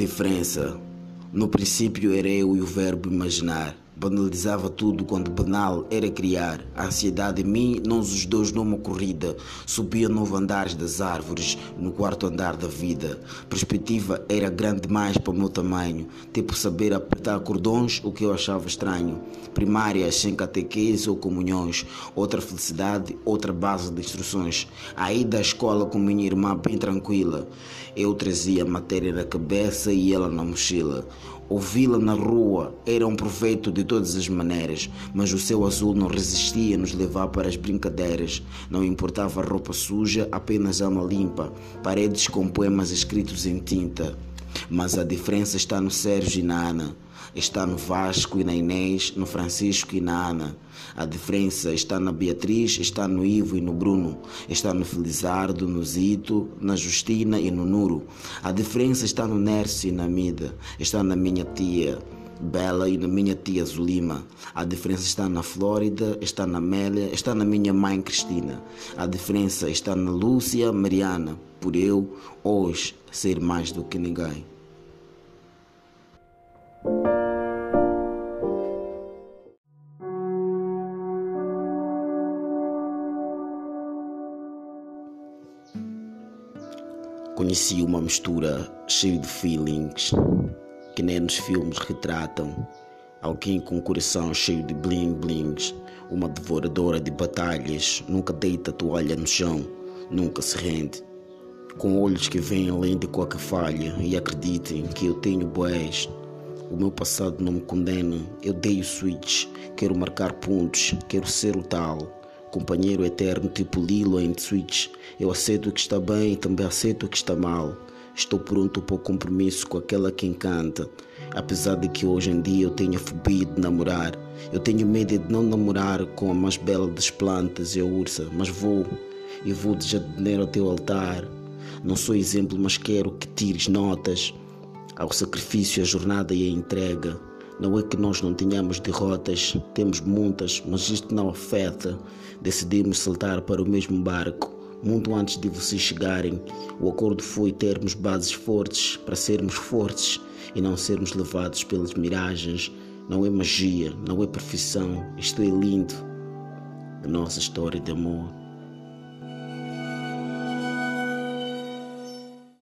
Diferença. No princípio era eu e o verbo imaginar. Banalizava tudo quando banal era criar. A ansiedade em mim, nós os dois numa corrida. Subia novo andares das árvores, no quarto andar da vida. Perspectiva era grande demais para o meu tamanho. Tipo saber apertar cordões, o que eu achava estranho. Primárias sem catequese ou comunhões. Outra felicidade, outra base de instruções. Aí da escola com minha irmã bem tranquila. Eu trazia matéria na cabeça e ela na mochila. Ouvi-la na rua era um proveito de todas as maneiras, mas o céu azul não resistia a nos levar para as brincadeiras. Não importava roupa suja, apenas alma limpa, paredes com poemas escritos em tinta. Mas a diferença está no Sérgio e na Ana. Está no Vasco e na Inês, no Francisco e na Ana. A diferença está na Beatriz, está no Ivo e no Bruno. Está no Felizardo, no Zito, na Justina e no Nuro. A diferença está no Nércio e na Mida. Está na minha tia. Bela e na minha tia Zulima. A diferença está na Flórida, está na Amélia, está na minha mãe Cristina. A diferença está na Lúcia Mariana, por eu, hoje, ser mais do que ninguém. Conheci uma mistura cheia de feelings que nem nos filmes retratam. Alguém com um coração cheio de bling blings, uma devoradora de batalhas, nunca deita a toalha no chão, nunca se rende. Com olhos que veem além de qualquer falha e acreditem que eu tenho boés. O meu passado não me condena, eu dei o switch, quero marcar pontos, quero ser o tal companheiro eterno tipo Lilo em Switch. Eu aceito o que está bem e também aceito o que está mal. Estou pronto para o compromisso com aquela que encanta. Apesar de que hoje em dia eu tenho fobia de namorar. Eu tenho medo de não namorar com a mais bela das plantas e a ursa, mas vou e vou de jardineiro ao teu altar. Não sou exemplo, mas quero que tires notas ao sacrifício, a jornada e a entrega. Não é que nós não tenhamos derrotas, temos muitas, mas isto não afeta. Decidimos saltar para o mesmo barco. Muito antes de vocês chegarem, o acordo foi termos bases fortes para sermos fortes e não sermos levados pelas miragens. Não é magia, não é perfeição, isto é lindo. A nossa história de amor.